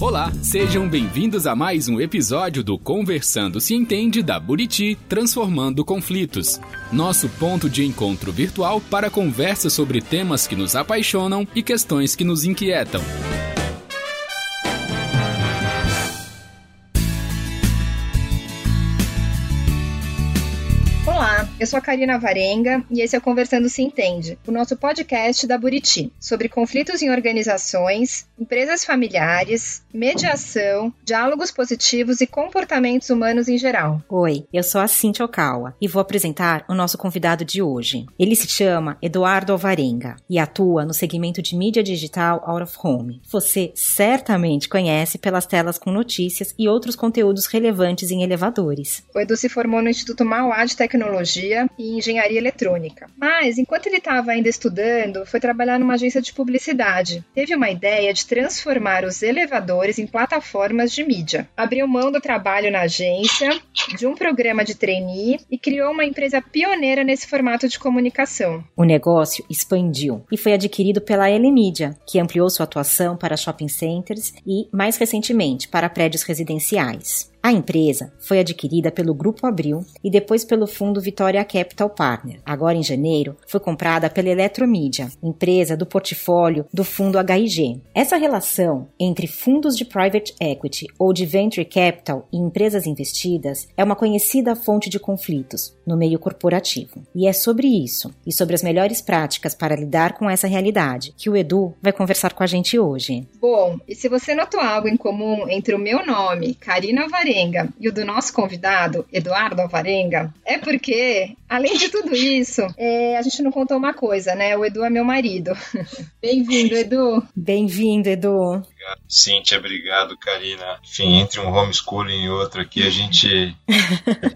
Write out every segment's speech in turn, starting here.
Olá, sejam bem-vindos a mais um episódio do Conversando se Entende da Buriti Transformando Conflitos. Nosso ponto de encontro virtual para conversas sobre temas que nos apaixonam e questões que nos inquietam. Eu sou a Karina Varenga e esse é o Conversando Se Entende, o nosso podcast da Buriti, sobre conflitos em organizações, empresas familiares, mediação, diálogos positivos e comportamentos humanos em geral. Oi, eu sou a Cintia Okawa e vou apresentar o nosso convidado de hoje. Ele se chama Eduardo Alvarenga e atua no segmento de mídia digital Out of Home. Você certamente conhece pelas telas com notícias e outros conteúdos relevantes em elevadores. O Edu se formou no Instituto Mauá de Tecnologia e engenharia eletrônica. Mas, enquanto ele estava ainda estudando, foi trabalhar numa agência de publicidade. Teve uma ideia de transformar os elevadores em plataformas de mídia. Abriu mão do trabalho na agência, de um programa de trainee e criou uma empresa pioneira nesse formato de comunicação. O negócio expandiu e foi adquirido pela Elemídia, que ampliou sua atuação para shopping centers e, mais recentemente, para prédios residenciais. A empresa foi adquirida pelo Grupo Abril e depois pelo fundo Vitória Capital Partner. Agora, em janeiro, foi comprada pela Eletromídia, empresa do portfólio do fundo HIG. Essa relação entre fundos de private equity ou de venture capital e empresas investidas é uma conhecida fonte de conflitos no meio corporativo. E é sobre isso e sobre as melhores práticas para lidar com essa realidade que o Edu vai conversar com a gente hoje. Bom, e se você notou algo em comum entre o meu nome, Karina Varela, Alvarenga e o do nosso convidado, Eduardo Alvarenga, é porque, além de tudo isso, é, a gente não contou uma coisa, né? O Edu é meu marido. Bem-vindo, Edu. Bem-vindo, Edu. Obrigado, Cíntia. Obrigado, Karina. Enfim, entre um homeschooling e outro aqui, a gente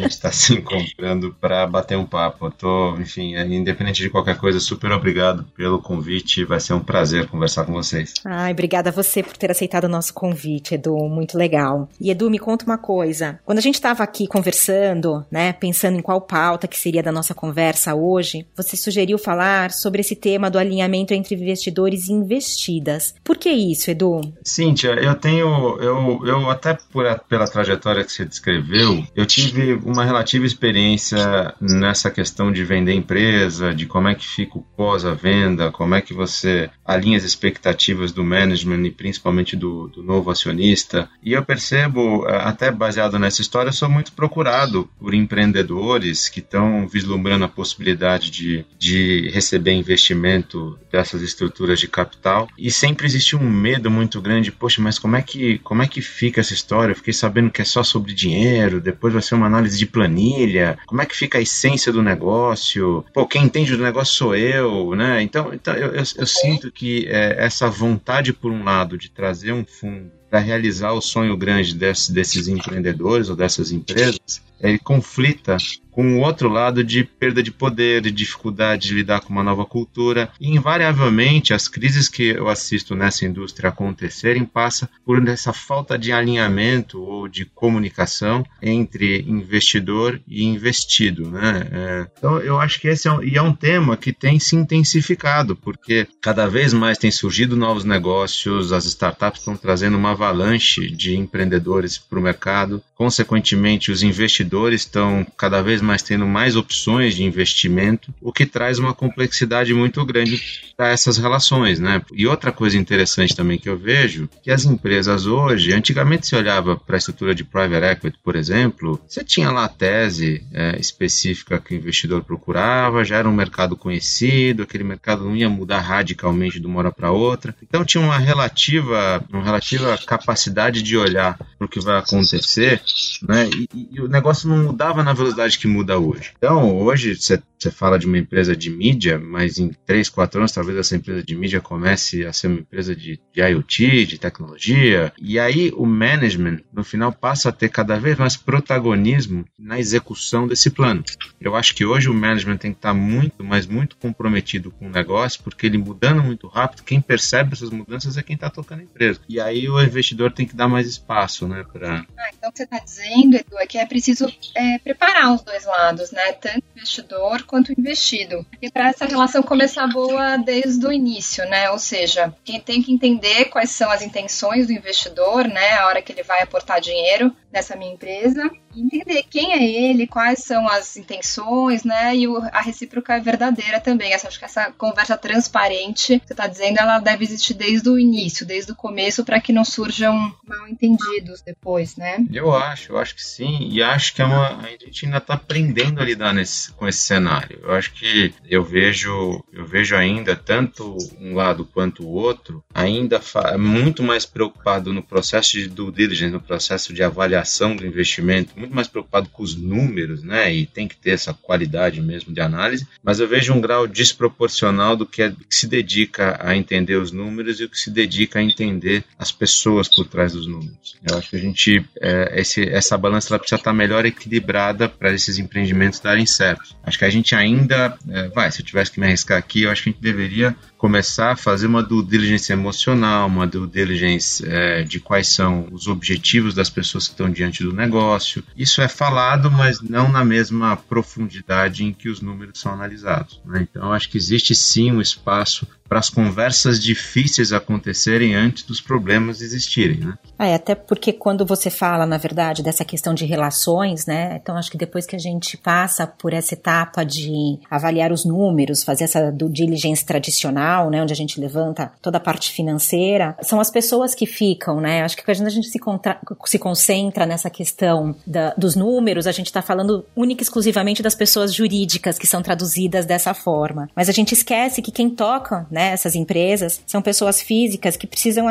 a está se encontrando para bater um papo. Eu tô, enfim, independente de qualquer coisa, super obrigado pelo convite. Vai ser um prazer conversar com vocês. Ai, obrigada a você por ter aceitado o nosso convite, Edu. Muito legal. E, Edu, me conta uma coisa. Quando a gente estava aqui conversando, né, pensando em qual pauta que seria da nossa conversa hoje, você sugeriu falar sobre esse tema do alinhamento entre investidores e investidas. Por que isso, Edu? Cíntia, eu tenho, eu, eu até por, pela trajetória que você descreveu, eu tive uma relativa experiência nessa questão de vender empresa, de como é que fica o pós a venda, como é que você alinha as expectativas do management e principalmente do, do novo acionista. E eu percebo, até baseado nessa história, eu sou muito procurado por empreendedores que estão vislumbrando a possibilidade de, de receber investimento dessas estruturas de capital. E sempre existe um medo muito grande, poxa, mas como é que, como é que fica essa história? Eu fiquei sabendo que é só sobre dinheiro, depois vai ser uma análise de planilha, como é que fica a essência do negócio? Pô, quem entende do negócio sou eu, né? Então, então eu, eu, eu sinto que é, essa vontade, por um lado, de trazer um fundo para realizar o sonho grande desse, desses empreendedores ou dessas empresas, ele conflita com o outro lado de perda de poder, de dificuldade de lidar com uma nova cultura. E, invariavelmente, as crises que eu assisto nessa indústria acontecerem passam por essa falta de alinhamento ou de comunicação entre investidor e investido. Né? É, então, eu acho que esse é um, e é um tema que tem se intensificado, porque cada vez mais tem surgido novos negócios, as startups estão trazendo uma avalanche de empreendedores para o mercado, consequentemente, os investidores estão cada vez mais mais tendo mais opções de investimento, o que traz uma complexidade muito grande para essas relações, né? E outra coisa interessante também que eu vejo, que as empresas hoje, antigamente se olhava para a estrutura de private equity, por exemplo, você tinha lá a tese é, específica que o investidor procurava, já era um mercado conhecido, aquele mercado não ia mudar radicalmente de uma hora para outra, então tinha uma relativa, uma relativa capacidade de olhar para o que vai acontecer, né? E, e o negócio não mudava na velocidade que muda hoje. Então, hoje você fala de uma empresa de mídia, mas em 3, 4 anos talvez essa empresa de mídia comece a ser uma empresa de, de IoT, de tecnologia. E aí o management, no final, passa a ter cada vez mais protagonismo na execução desse plano. Eu acho que hoje o management tem que estar muito, mas muito comprometido com o negócio, porque ele mudando muito rápido, quem percebe essas mudanças é quem está tocando a empresa. E aí o investidor tem que dar mais espaço né? Pra... Ah, então o que você está dizendo, Edu, é que é preciso é, preparar os dois lados, né? Tanto investidor quanto investido. E para essa relação começar boa desde o início, né? Ou seja, quem tem que entender quais são as intenções do investidor, né? A hora que ele vai aportar dinheiro nessa minha empresa entender quem é ele, quais são as intenções, né? E a recíproca é verdadeira também. Essa, acho que essa conversa transparente você está dizendo, ela deve existir desde o início, desde o começo, para que não surjam mal entendidos depois, né? Eu acho, eu acho que sim. E acho que é uma, a gente ainda está aprendendo a lidar nesse, com esse cenário. Eu acho que eu vejo, eu vejo ainda tanto um lado quanto o outro, ainda muito mais preocupado no processo de due diligence, no processo de avaliação do investimento, muito mais preocupado com os números, né? E tem que ter essa qualidade mesmo de análise, mas eu vejo um grau desproporcional do que, é, que se dedica a entender os números e o que se dedica a entender as pessoas por trás dos números. Eu acho que a gente, é, esse, essa balança ela precisa estar melhor equilibrada para esses empreendimentos darem certo. Acho que a gente ainda, é, vai, se eu tivesse que me arriscar aqui, eu acho que a gente deveria começar a fazer uma due diligence emocional, uma due diligence é, de quais são os objetivos das pessoas que estão diante do negócio. Isso é falado, mas não na mesma profundidade em que os números são analisados. Né? Então, acho que existe sim um espaço para as conversas difíceis acontecerem antes dos problemas existirem, né? É, até porque quando você fala, na verdade, dessa questão de relações, né? Então acho que depois que a gente passa por essa etapa de avaliar os números, fazer essa do diligence tradicional, né, onde a gente levanta toda a parte financeira, são as pessoas que ficam, né? Acho que quando a gente se, contra, se concentra nessa questão da, dos números, a gente está falando única e exclusivamente das pessoas jurídicas que são traduzidas dessa forma. Mas a gente esquece que quem toca, né, né, essas empresas, são pessoas físicas que precisam,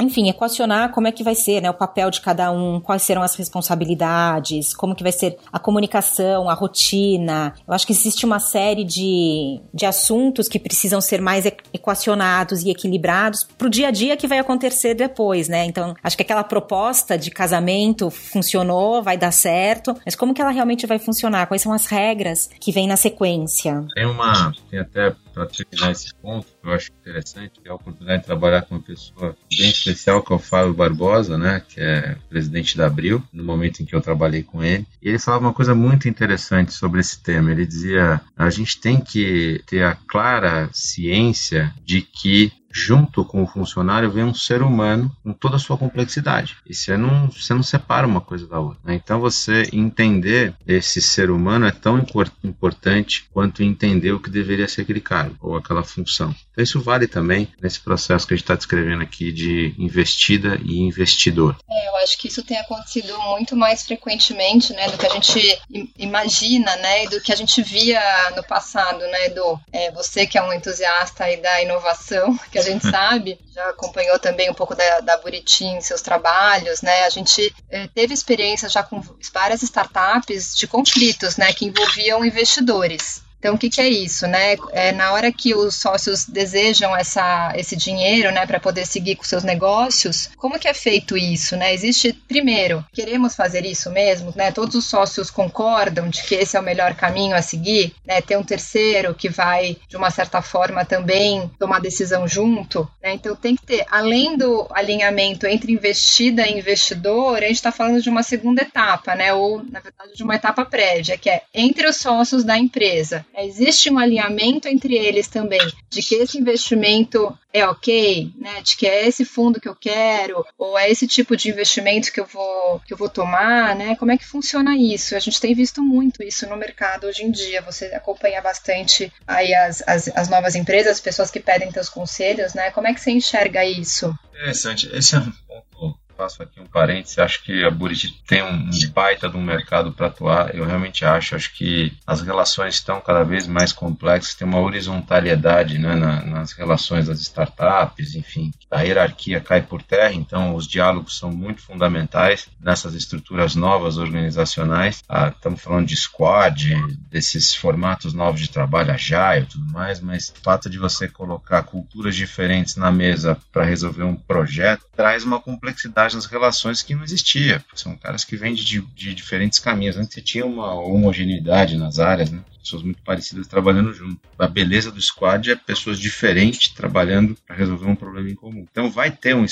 enfim, equacionar como é que vai ser, né, o papel de cada um, quais serão as responsabilidades, como que vai ser a comunicação, a rotina. Eu acho que existe uma série de, de assuntos que precisam ser mais equacionados e equilibrados para o dia a dia que vai acontecer depois, né? Então, acho que aquela proposta de casamento funcionou, vai dar certo, mas como que ela realmente vai funcionar? Quais são as regras que vêm na sequência? Tem uma, tem até para terminar esse ponto, eu acho interessante, é a oportunidade de trabalhar com uma pessoa bem especial, que é o Fábio Barbosa, né, que é presidente da Abril, no momento em que eu trabalhei com ele. E ele falava uma coisa muito interessante sobre esse tema. Ele dizia: a gente tem que ter a clara ciência de que junto com o funcionário vem um ser humano com toda a sua complexidade. E você não, você não separa uma coisa da outra. Né? Então você entender esse ser humano é tão importante quanto entender o que deveria ser aquele cargo ou aquela função. Então isso vale também nesse processo que a gente está descrevendo aqui de investida e investidor. É, eu acho que isso tem acontecido muito mais frequentemente né, do que a gente imagina né, e do que a gente via no passado. Né, do, é, você que é um entusiasta aí da inovação, que a gente sabe, já acompanhou também um pouco da, da Buriti em seus trabalhos, né? A gente é, teve experiência já com várias startups de conflitos, né, que envolviam investidores. Então, o que, que, é isso, né? É, na hora que os sócios desejam essa, esse dinheiro, né, para poder seguir com seus negócios, como que é feito isso, né? Existe, primeiro, queremos fazer isso mesmo, né? Todos os sócios concordam de que esse é o melhor caminho a seguir, né? Ter um terceiro que vai, de uma certa forma, também tomar decisão junto, né? Então, tem que ter, além do alinhamento entre investida e investidor, a gente está falando de uma segunda etapa, né? Ou, na verdade, de uma etapa prévia, que é entre os sócios da empresa. Existe um alinhamento entre eles também, de que esse investimento é ok, né? De que é esse fundo que eu quero, ou é esse tipo de investimento que eu vou, que eu vou tomar, né? Como é que funciona isso? A gente tem visto muito isso no mercado hoje em dia. Você acompanha bastante aí as, as, as novas empresas, as pessoas que pedem teus conselhos, né? Como é que você enxerga isso? Interessante. Esse é um ponto faço aqui um parênteses, acho que a Buriti tem um baita de um mercado para atuar, eu realmente acho, acho que as relações estão cada vez mais complexas, tem uma horizontalidade né, na, nas relações das startups, enfim, a hierarquia cai por terra, então os diálogos são muito fundamentais nessas estruturas novas organizacionais, ah, estamos falando de squad, desses formatos novos de trabalho, agile e tudo mais, mas o fato de você colocar culturas diferentes na mesa para resolver um projeto traz uma complexidade nas relações que não existia. São caras que vêm de, de diferentes caminhos. Antes você tinha uma homogeneidade nas áreas, né? Pessoas muito parecidas trabalhando junto. A beleza do squad é pessoas diferentes trabalhando para resolver um problema em comum. Então vai ter um,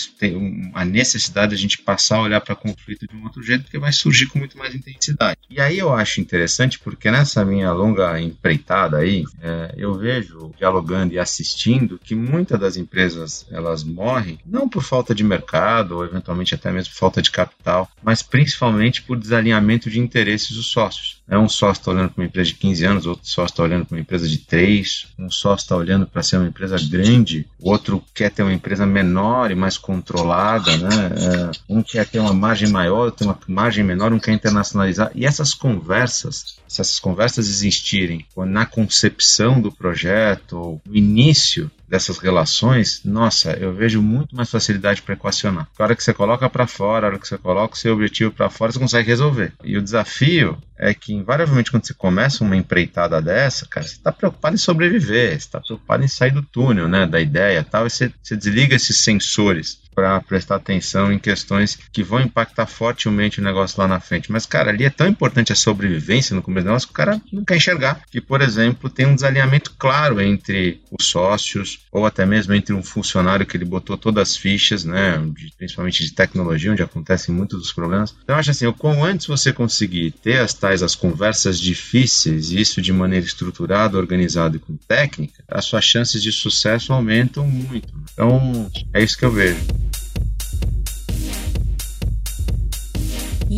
uma necessidade de a gente passar a olhar para conflito de um outro jeito, porque vai surgir com muito mais intensidade. E aí eu acho interessante, porque nessa minha longa empreitada aí, é, eu vejo, dialogando e assistindo, que muitas das empresas elas morrem não por falta de mercado, ou eventualmente até mesmo falta de capital, mas principalmente por desalinhamento de interesses dos sócios. É um sócio está olhando para uma empresa de 15 anos, outro sócio está olhando para uma empresa de 3, um sócio está olhando para ser uma empresa grande, outro quer ter uma empresa menor e mais controlada, né? É, um quer ter uma margem maior, outro uma margem menor, um quer internacionalizar. E essas conversas, se essas conversas existirem na concepção do projeto, no início, dessas relações, nossa, eu vejo muito mais facilidade para equacionar. A hora que você coloca para fora, a hora que você coloca o seu objetivo para fora, você consegue resolver. E o desafio é que, invariavelmente, quando você começa uma empreitada dessa, cara, você está preocupado em sobreviver, você está preocupado em sair do túnel, né, da ideia tal, e você, você desliga esses sensores para prestar atenção em questões que vão impactar fortemente o negócio lá na frente. Mas, cara, ali é tão importante a sobrevivência no começo do negócio que o cara não quer enxergar. Que, por exemplo, tem um desalinhamento claro entre os sócios ou até mesmo entre um funcionário que ele botou todas as fichas, né, de, principalmente de tecnologia, onde acontecem muitos dos problemas. Então, eu acho assim, o quão antes você conseguir ter as tais as conversas difíceis, isso de maneira estruturada, organizada e com técnica, as suas chances de sucesso aumentam muito. Então, é isso que eu vejo.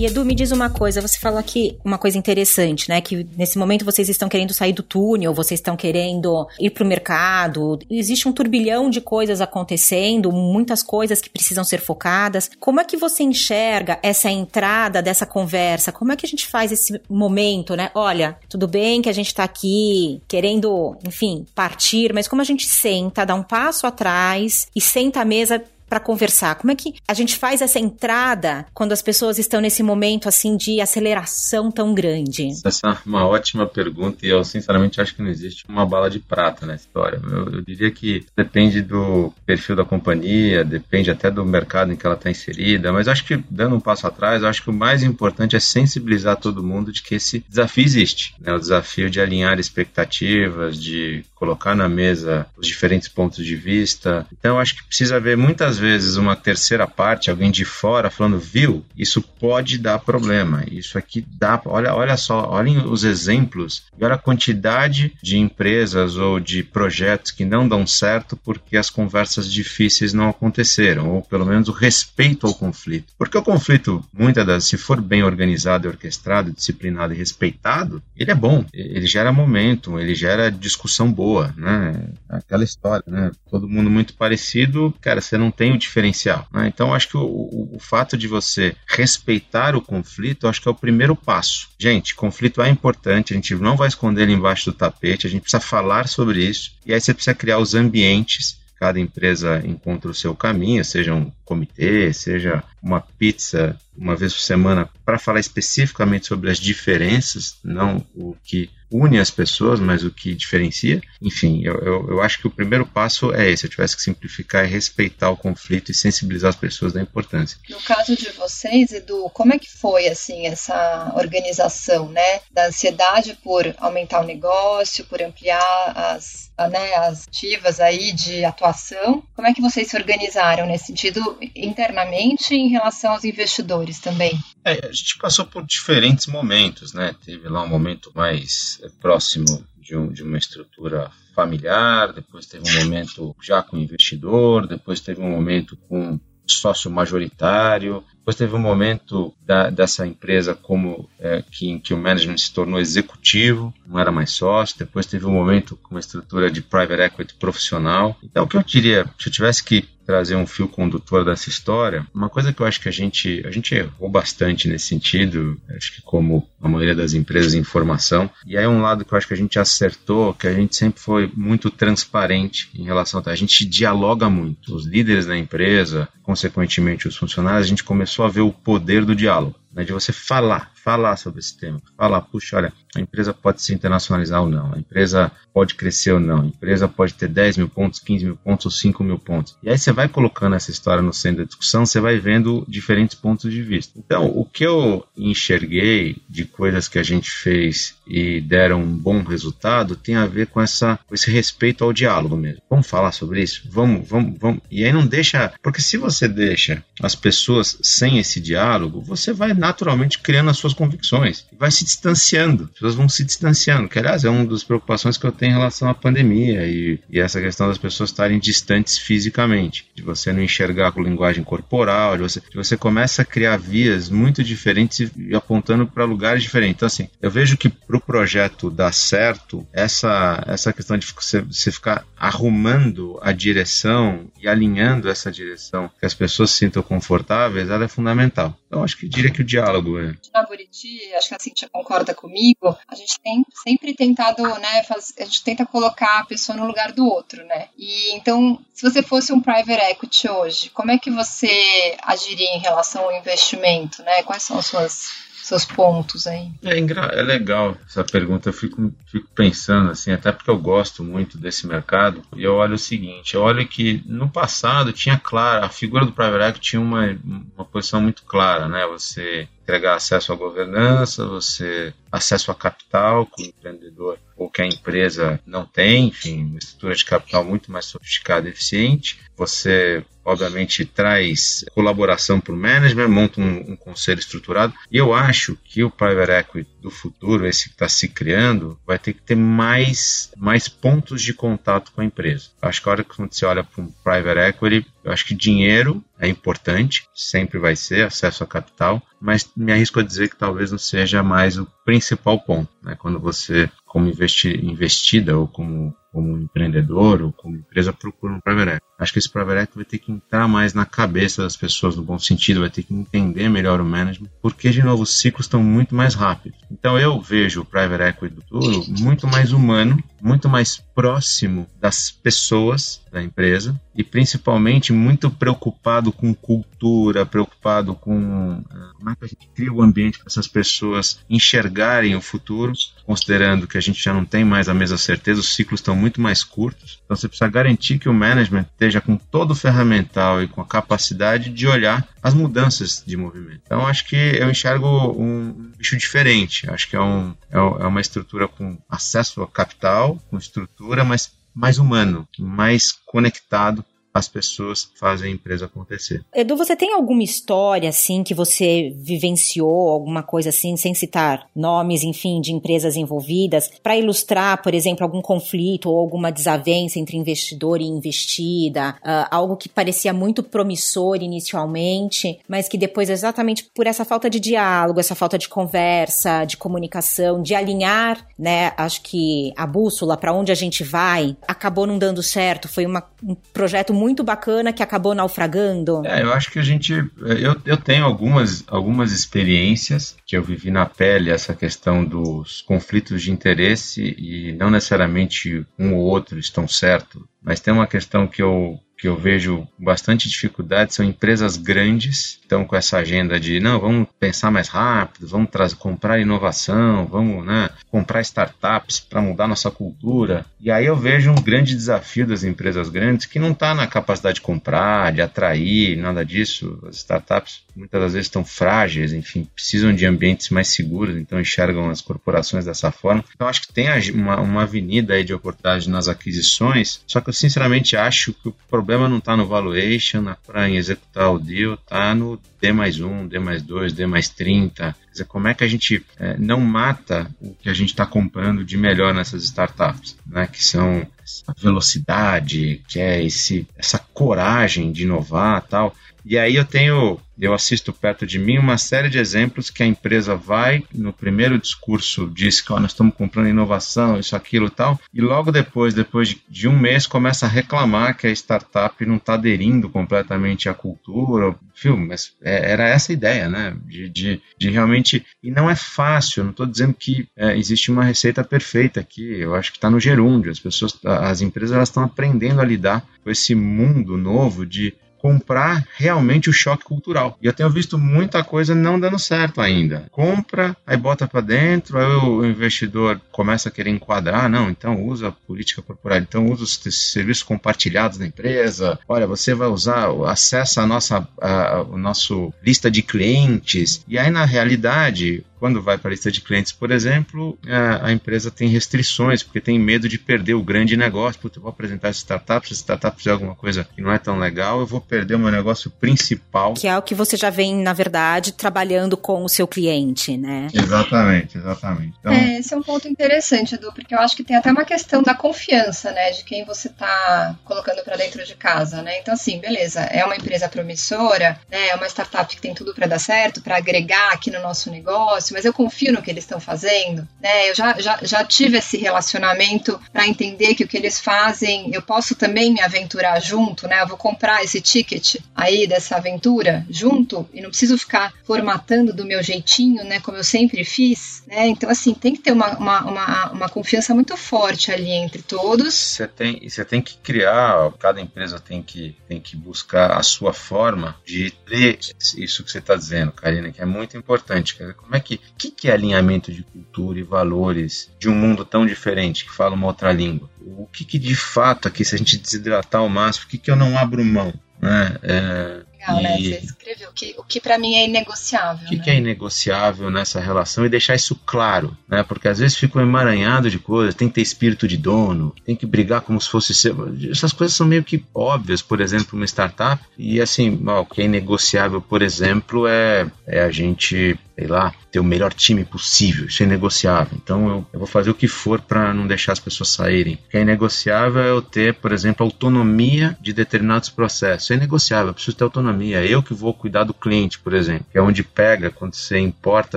E Edu, me diz uma coisa, você falou aqui uma coisa interessante, né? Que nesse momento vocês estão querendo sair do túnel, vocês estão querendo ir para o mercado. Existe um turbilhão de coisas acontecendo, muitas coisas que precisam ser focadas. Como é que você enxerga essa entrada dessa conversa? Como é que a gente faz esse momento, né? Olha, tudo bem que a gente está aqui querendo, enfim, partir, mas como a gente senta, dá um passo atrás e senta à mesa para conversar? Como é que a gente faz essa entrada quando as pessoas estão nesse momento assim de aceleração tão grande? Essa é uma ótima pergunta e eu sinceramente acho que não existe uma bala de prata na história. Eu, eu diria que depende do perfil da companhia, depende até do mercado em que ela está inserida, mas acho que dando um passo atrás, acho que o mais importante é sensibilizar todo mundo de que esse desafio existe, né? O desafio de alinhar expectativas, de colocar na mesa os diferentes pontos de vista. Então, acho que precisa haver muitas vezes uma terceira parte, alguém de fora, falando, viu, isso pode dar problema. Isso aqui dá. Olha, olha só, olhem os exemplos e olha a quantidade de empresas ou de projetos que não dão certo porque as conversas difíceis não aconteceram, ou pelo menos o respeito ao conflito. Porque o conflito, muitas das, se for bem organizado, orquestrado, disciplinado e respeitado, ele é bom. Ele gera momento, ele gera discussão boa né? Aquela história, né? Todo mundo muito parecido, cara, você não tem o diferencial. Né? Então, acho que o, o, o fato de você respeitar o conflito, acho que é o primeiro passo. Gente, conflito é importante, a gente não vai esconder ele embaixo do tapete, a gente precisa falar sobre isso, e aí você precisa criar os ambientes cada empresa encontra o seu caminho, seja um comitê, seja uma pizza uma vez por semana para falar especificamente sobre as diferenças, não o que une as pessoas, mas o que diferencia. Enfim, eu, eu, eu, acho que o primeiro passo é esse. Eu tivesse que simplificar e respeitar o conflito e sensibilizar as pessoas da importância. No caso de vocês, Edu, como é que foi assim essa organização, né, da ansiedade por aumentar o negócio, por ampliar as, né, as ativas aí de atuação? Como é que vocês se organizaram nesse sentido internamente em relação aos investidores também? É, a gente passou por diferentes momentos, né? Teve lá um momento mais é, próximo de, um, de uma estrutura familiar, depois teve um momento já com investidor, depois teve um momento com sócio majoritário, depois teve um momento da, dessa empresa como é, que, que o management se tornou executivo, não era mais sócio. Depois teve um momento com uma estrutura de private equity profissional. Então, o que eu diria, se eu tivesse que trazer um fio condutor dessa história, uma coisa que eu acho que a gente, a gente errou bastante nesse sentido, acho que como a maioria das empresas em formação, e aí um lado que eu acho que a gente acertou, que a gente sempre foi muito transparente em relação a, a gente dialoga muito, os líderes da empresa, consequentemente os funcionários, a gente começou a ver o poder do diálogo né, de você falar, falar sobre esse tema, falar, puxa, olha, a empresa pode se internacionalizar ou não, a empresa pode crescer ou não, a empresa pode ter 10 mil pontos, 15 mil pontos ou 5 mil pontos. E aí você vai colocando essa história no centro da discussão, você vai vendo diferentes pontos de vista. Então, o que eu enxerguei de coisas que a gente fez e deram um bom resultado tem a ver com, essa, com esse respeito ao diálogo mesmo. Vamos falar sobre isso? Vamos, vamos, vamos. E aí não deixa. Porque se você deixa as pessoas sem esse diálogo, você vai naturalmente criando as suas convicções. Vai se distanciando. As pessoas vão se distanciando. Que, aliás, é uma das preocupações que eu tenho em relação à pandemia e, e essa questão das pessoas estarem distantes fisicamente. De você não enxergar com linguagem corporal, de você, de você começa a criar vias muito diferentes e apontando para lugares diferentes. Então, assim, eu vejo que para o projeto dar certo, essa, essa questão de você, você ficar arrumando a direção e alinhando essa direção que as pessoas se sintam confortáveis, ela é fundamental. Então, acho que diria que o diálogo é. Na Buriti, acho que a Cintia concorda comigo, a gente tem sempre tentado, né, faz, a gente tenta colocar a pessoa no lugar do outro, né? E então, se você fosse um private equity hoje, como é que você agiria em relação ao investimento, né? Quais são as suas seus pontos aí? É, é legal essa pergunta, eu fico, fico pensando assim, até porque eu gosto muito desse mercado, e eu olho o seguinte, eu olho que no passado tinha claro, a figura do private equity tinha uma, uma posição muito clara, né? Você entregar acesso à governança, você acesso a capital que o empreendedor ou que a empresa não tem, enfim, uma estrutura de capital muito mais sofisticada e eficiente. Você, obviamente, traz colaboração para o management, monta um, um, conselho estruturado. E eu acho que o private equity do futuro, esse que está se criando, vai ter que ter mais, mais pontos de contato com a empresa. Acho que a hora que você olha para um private equity, eu acho que dinheiro é importante, sempre vai ser acesso a capital, mas me arrisco a dizer que talvez não seja mais o principal ponto. Né? Quando você, como investi investida ou como como empreendedor ou como empresa procura um private. Acho que esse private vai ter que entrar mais na cabeça das pessoas no bom sentido, vai ter que entender melhor o management, porque de novo os ciclos estão muito mais rápidos. Então eu vejo o private equity do futuro muito mais humano, muito mais próximo das pessoas da empresa e principalmente muito preocupado com cultura, preocupado com uh, como é que a gente cria o ambiente para essas pessoas enxergarem o futuro, considerando que a gente já não tem mais a mesma certeza, os ciclos estão muito mais curtos. Então você precisa garantir que o management esteja com todo o ferramental e com a capacidade de olhar as mudanças de movimento. Então acho que eu enxergo um bicho diferente. Acho que é, um, é, é uma estrutura com acesso a capital, com estrutura, mas mais humano, mais conectado as pessoas fazem a empresa acontecer. Edu, você tem alguma história assim que você vivenciou, alguma coisa assim, sem citar nomes, enfim, de empresas envolvidas, para ilustrar, por exemplo, algum conflito ou alguma desavença entre investidor e investida, uh, algo que parecia muito promissor inicialmente, mas que depois, exatamente por essa falta de diálogo, essa falta de conversa, de comunicação, de alinhar, né, acho que a bússola para onde a gente vai, acabou não dando certo, foi uma, um projeto muito bacana que acabou naufragando? É, eu acho que a gente. Eu, eu tenho algumas, algumas experiências que eu vivi na pele, essa questão dos conflitos de interesse e não necessariamente um ou outro estão certos, mas tem uma questão que eu que eu vejo bastante dificuldade são empresas grandes, estão com essa agenda de não, vamos pensar mais rápido, vamos comprar inovação, vamos né, comprar startups para mudar nossa cultura. E aí eu vejo um grande desafio das empresas grandes que não está na capacidade de comprar, de atrair, nada disso. As startups muitas das vezes estão frágeis, enfim, precisam de ambientes mais seguros, então enxergam as corporações dessa forma. Então acho que tem uma, uma avenida aí de oportunidade nas aquisições, só que eu sinceramente acho que o problema não está no valuation, para executar o deal, está no D mais 1, D mais 2, D mais 30. Quer dizer, como é que a gente é, não mata o que a gente está comprando de melhor nessas startups, né? que são essa velocidade, que é esse, essa coragem de inovar tal. E aí eu tenho eu assisto perto de mim uma série de exemplos que a empresa vai, no primeiro discurso, diz que nós estamos comprando inovação, isso, aquilo tal, e logo depois, depois de, de um mês, começa a reclamar que a startup não está aderindo completamente à cultura. Filme, mas é, era essa a ideia, né? De, de, de, realmente. E não é fácil, não estou dizendo que é, existe uma receita perfeita aqui, eu acho que está no gerúndio. As pessoas, as empresas, elas estão aprendendo a lidar com esse mundo novo de comprar realmente o choque cultural. E eu tenho visto muita coisa não dando certo ainda. Compra, aí bota para dentro, aí o investidor começa a querer enquadrar, não, então usa a política corporativa, então usa os serviços compartilhados da empresa. Olha, você vai usar, acessa a nossa a, a nosso lista de clientes. E aí na realidade, quando vai para a lista de clientes, por exemplo, a, a, empresa tem restrições, porque tem medo de perder o grande negócio. Putz, eu vou apresentar essa startup, se a startup fizer alguma coisa que não é tão legal, eu vou perder o meu negócio principal. Que é o que você já vem, na verdade, trabalhando com o seu cliente, né? Exatamente, exatamente. Então... É, esse é um ponto interessante, Edu, porque eu acho que tem até uma questão da confiança, né, de quem você está colocando para dentro de casa, né? Então, assim, beleza, é uma empresa promissora, né, é uma startup que tem tudo para dar certo, para agregar aqui no nosso negócio, negócio, mas eu confio no que eles estão fazendo, né? Eu já, já, já tive esse relacionamento para entender que o que eles fazem, eu posso também me aventurar junto, né? Eu vou comprar esse ticket aí dessa aventura junto e não preciso ficar formatando do meu jeitinho, né? Como eu sempre fiz, né? Então, assim, tem que ter uma, uma, uma, uma confiança muito forte ali entre todos. Você tem, você tem que criar, cada empresa tem que, tem que buscar a sua forma de ter isso que você está dizendo, Karina, que é muito importante. Como é que o que, que é alinhamento de cultura e valores de um mundo tão diferente que fala uma outra língua? O que, que de fato aqui, se a gente desidratar ao máximo, o que, que eu não abro mão? Né? É, legal, né? Você escreveu que, o que para mim é inegociável. O que, né? que, é inegociável nessa relação e deixar isso claro, né? Porque às vezes fica um emaranhado de coisas, tem que ter espírito de dono, tem que brigar como se fosse ser. Essas coisas são meio que óbvias, por exemplo, uma startup. E assim, o que é inegociável, por exemplo, é, é a gente sei lá, ter o melhor time possível. Isso é negociável. Então eu, eu vou fazer o que for para não deixar as pessoas saírem. O que é negociável é eu ter, por exemplo, autonomia de determinados processos. Isso é negociável, eu preciso ter autonomia. É eu que vou cuidar do cliente, por exemplo. Que é onde pega, quando você importa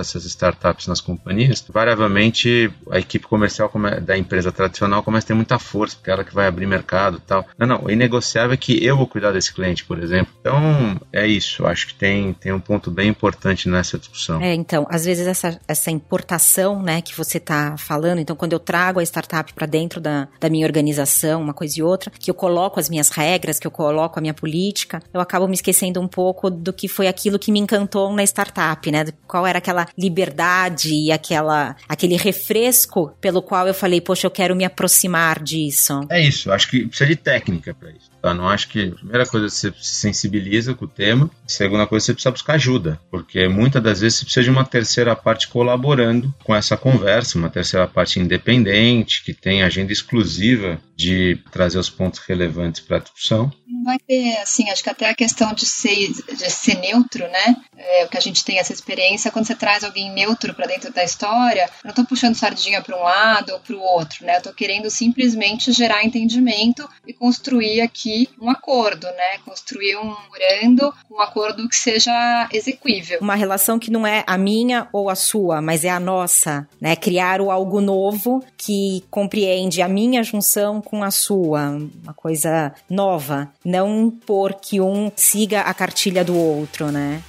essas startups nas companhias, variavelmente a equipe comercial da empresa tradicional começa a ter muita força, porque é ela que vai abrir mercado e tal. Não, não, o inegociável é que eu vou cuidar desse cliente, por exemplo. Então, é isso. Acho que tem, tem um ponto bem importante nessa discussão. É, então, às vezes essa, essa importação, né, que você está falando, então quando eu trago a startup para dentro da, da minha organização, uma coisa e outra, que eu coloco as minhas regras, que eu coloco a minha política, eu acabo me esquecendo um pouco do que foi aquilo que me encantou na startup, né? Qual era aquela liberdade e aquela, aquele refresco pelo qual eu falei, poxa, eu quero me aproximar disso. É isso, acho que precisa de técnica para isso. Tá? Não acho que a primeira coisa você se sensibiliza com o tema, segunda coisa você precisa buscar ajuda, porque muitas das vezes você precisa de uma terceira parte colaborando com essa conversa, uma terceira parte independente, que tem agenda exclusiva de trazer os pontos relevantes para a discussão. Vai ter, assim, acho que até a questão de ser, de ser neutro, né? É, o que a gente tem essa experiência, quando você traz alguém neutro para dentro da história, eu não estou puxando sardinha para um lado ou para o outro, né? Eu estou querendo simplesmente gerar entendimento e construir aqui um acordo, né? Construir um memorando, um acordo que seja execuível. Uma relação que não é a minha ou a sua, mas é a nossa, né? Criar o algo novo que compreende a minha junção com a sua, uma coisa nova, não impor que um siga a cartilha do outro, né?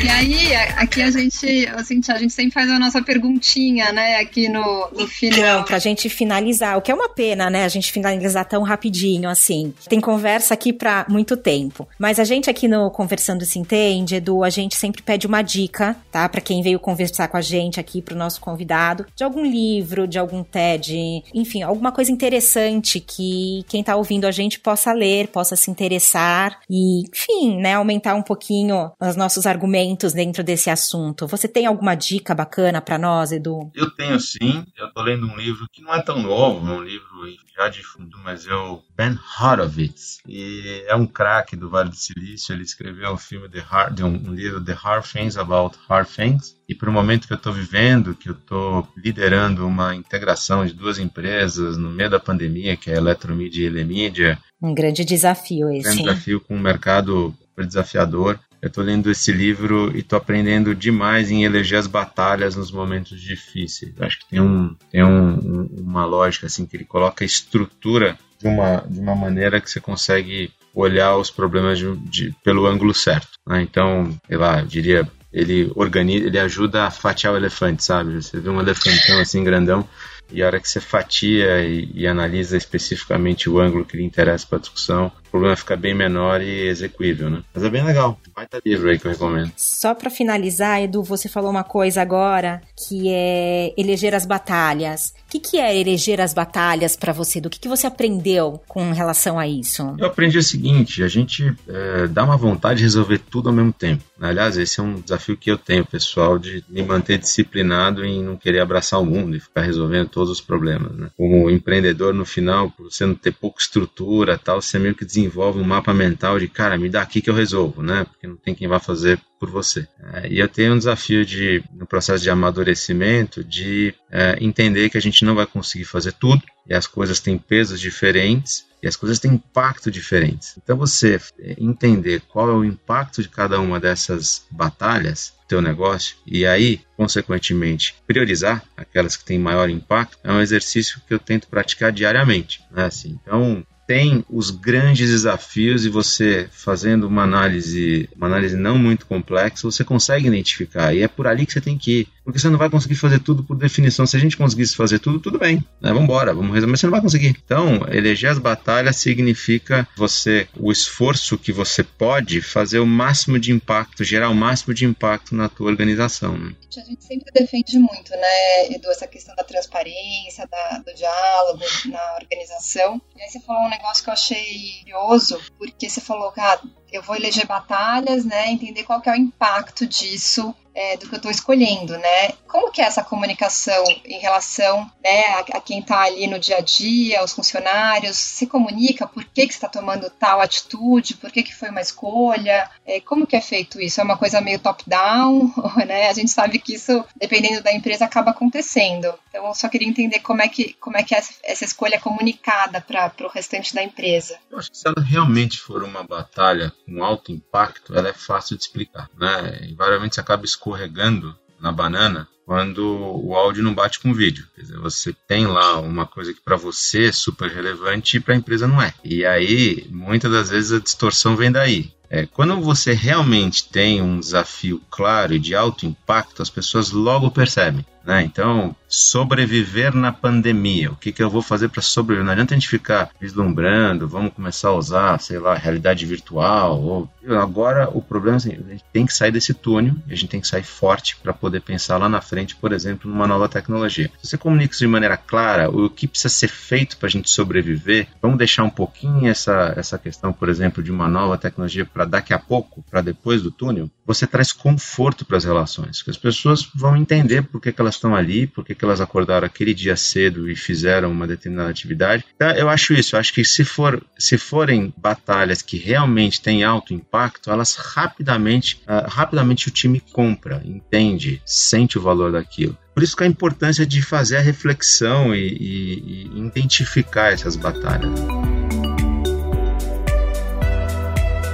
E aí, aqui a gente, assim, a gente sempre faz a nossa perguntinha, né, aqui no, no final. Não, pra gente finalizar, o que é uma pena, né, a gente finalizar tão rapidinho, assim. Tem conversa aqui pra muito tempo. Mas a gente aqui no Conversando Se Entende, Edu, a gente sempre pede uma dica, tá, pra quem veio conversar com a gente aqui, pro nosso convidado, de algum livro, de algum TED, enfim, alguma coisa interessante que quem tá ouvindo a gente possa ler, possa se interessar e, enfim, né, aumentar um pouquinho os nossos argumentos dentro desse assunto. Você tem alguma dica bacana para nós, Edu? Eu tenho sim. Eu tô lendo um livro que não é tão novo, é um livro já de fundo, mas é o Ben Horowitz. E é um craque do Vale do Silício. Ele escreveu um filme de hard, um livro The Hard Things About Hard Things. E para o momento que eu estou vivendo, que eu estou liderando uma integração de duas empresas no meio da pandemia, que é a Eletromídia e a Elemídia. Um grande desafio esse. Um grande desafio com um mercado desafiador. Eu estou lendo esse livro e estou aprendendo demais em eleger as batalhas nos momentos difíceis. Eu acho que tem, um, tem um, uma lógica assim que ele coloca a estrutura de uma, de uma maneira que você consegue olhar os problemas de, de, pelo ângulo certo. Né? Então, sei lá, eu diria, ele organiza, ele ajuda a fatiar o elefante, sabe? Você vê um elefantão assim grandão, e a hora que você fatia e, e analisa especificamente o ângulo que lhe interessa para a discussão, o problema fica bem menor e execuível, né? Mas é bem legal. Vai estar livro aí que eu recomendo. Só para finalizar, Edu, você falou uma coisa agora que é eleger as batalhas. O que, que é eleger as batalhas para você? Do que, que você aprendeu com relação a isso? Eu aprendi o seguinte: a gente é, dá uma vontade de resolver tudo ao mesmo tempo. Aliás, esse é um desafio que eu tenho, pessoal, de me manter disciplinado em não querer abraçar o mundo e ficar resolvendo todos os problemas. Né? Como empreendedor, no final, por você não ter pouca estrutura tal, você meio que desenvolve um mapa mental de, cara, me dá aqui que eu resolvo, né? Porque não tem quem vá fazer por você. É, e eu tenho um desafio de, no processo de amadurecimento, de é, entender que a gente não vai conseguir fazer tudo e as coisas têm pesos diferentes e as coisas têm impacto diferentes. Então você entender qual é o impacto de cada uma dessas batalhas teu negócio e aí, consequentemente, priorizar aquelas que têm maior impacto é um exercício que eu tento praticar diariamente. Né? Assim, então, tem os grandes desafios e você fazendo uma análise, uma análise não muito complexa, você consegue identificar. E é por ali que você tem que ir, porque você não vai conseguir fazer tudo por definição. Se a gente conseguisse fazer tudo, tudo bem, né? Vamos embora, vamos resolver, mas você não vai conseguir. Então, eleger as batalhas significa você o esforço que você pode fazer o máximo de impacto, gerar o máximo de impacto na tua organização. Né? A gente sempre defende muito, né, Edu, essa questão da transparência, da, do diálogo na organização. E aí você falou um negócio que eu achei curioso, porque você falou, cara, eu vou eleger batalhas, né? Entender qual que é o impacto disso é, do que eu estou escolhendo, né? Como que é essa comunicação em relação né, a, a quem está ali no dia a dia, aos funcionários? Se comunica por que, que você está tomando tal atitude, por que, que foi uma escolha? É, como que é feito isso? É uma coisa meio top-down, né? A gente sabe que isso, dependendo da empresa, acaba acontecendo. Então, eu só queria entender como é que, como é, que essa, essa escolha é comunicada para o restante da empresa. Eu acho que se ela realmente for uma batalha com alto impacto, ela é fácil de explicar, né? Invariavelmente você acaba escorregando na banana quando o áudio não bate com o vídeo. Quer dizer, você tem lá uma coisa que para você é super relevante e para a empresa não é. E aí, muitas das vezes a distorção vem daí. É, quando você realmente tem um desafio claro e de alto impacto, as pessoas logo percebem. Né? Então, sobreviver na pandemia. O que, que eu vou fazer para sobreviver? Não adianta a gente ficar vislumbrando, vamos começar a usar, sei lá, realidade virtual. Ou... Agora, o problema é assim, a gente tem que sair desse túnel a gente tem que sair forte para poder pensar lá na frente, por exemplo, numa nova tecnologia. Se você comunica isso de maneira clara, o que precisa ser feito para a gente sobreviver, vamos deixar um pouquinho essa, essa questão, por exemplo, de uma nova tecnologia para daqui a pouco, para depois do túnel, você traz conforto para as relações, que as pessoas vão entender por que, que elas estão ali, por que, que elas acordaram aquele dia cedo e fizeram uma determinada atividade. Então, eu acho isso, eu acho que se, for, se forem batalhas que realmente têm alto impacto, elas rapidamente, uh, rapidamente o time compra, entende, sente o valor daquilo. Por isso que a importância de fazer a reflexão e, e, e identificar essas batalhas.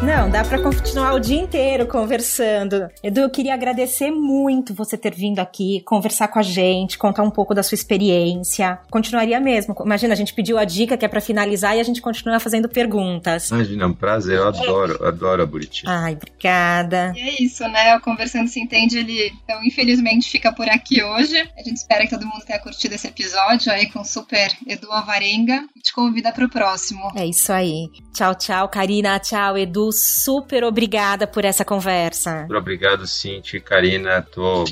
Não, dá para continuar o dia inteiro conversando. Edu, eu queria agradecer muito você ter vindo aqui, conversar com a gente, contar um pouco da sua experiência. Continuaria mesmo. Imagina, a gente pediu a dica que é para finalizar e a gente continua fazendo perguntas. Imagina, é um prazer. Eu adoro, é. adoro a Buriti. Ai, obrigada. E é isso, né? O Conversando Se Entende, ele, então, infelizmente, fica por aqui hoje. A gente espera que todo mundo tenha curtido esse episódio aí com o super Edu Avarenga e te convida para o próximo. É isso aí. Tchau, tchau, Karina. Tchau, Edu super obrigada por essa conversa. Super obrigado, Cintia e Karina. Tô,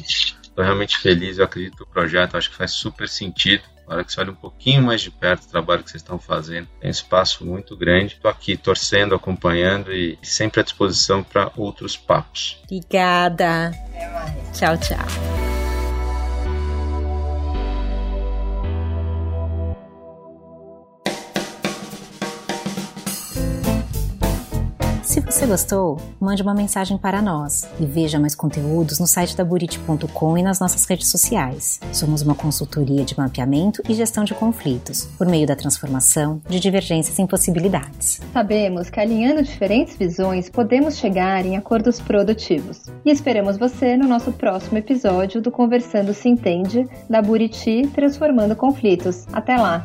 tô realmente feliz. Eu acredito no projeto, acho que faz super sentido. Na hora que você olha um pouquinho mais de perto o trabalho que vocês estão fazendo, tem um espaço muito grande. Estou aqui torcendo, acompanhando e sempre à disposição para outros papos. Obrigada. Tchau, tchau. Se você gostou, mande uma mensagem para nós e veja mais conteúdos no site da Buriti.com e nas nossas redes sociais. Somos uma consultoria de mapeamento e gestão de conflitos, por meio da transformação de divergências em possibilidades. Sabemos que alinhando diferentes visões podemos chegar em acordos produtivos. E esperamos você no nosso próximo episódio do Conversando Se Entende, da Buriti Transformando Conflitos. Até lá!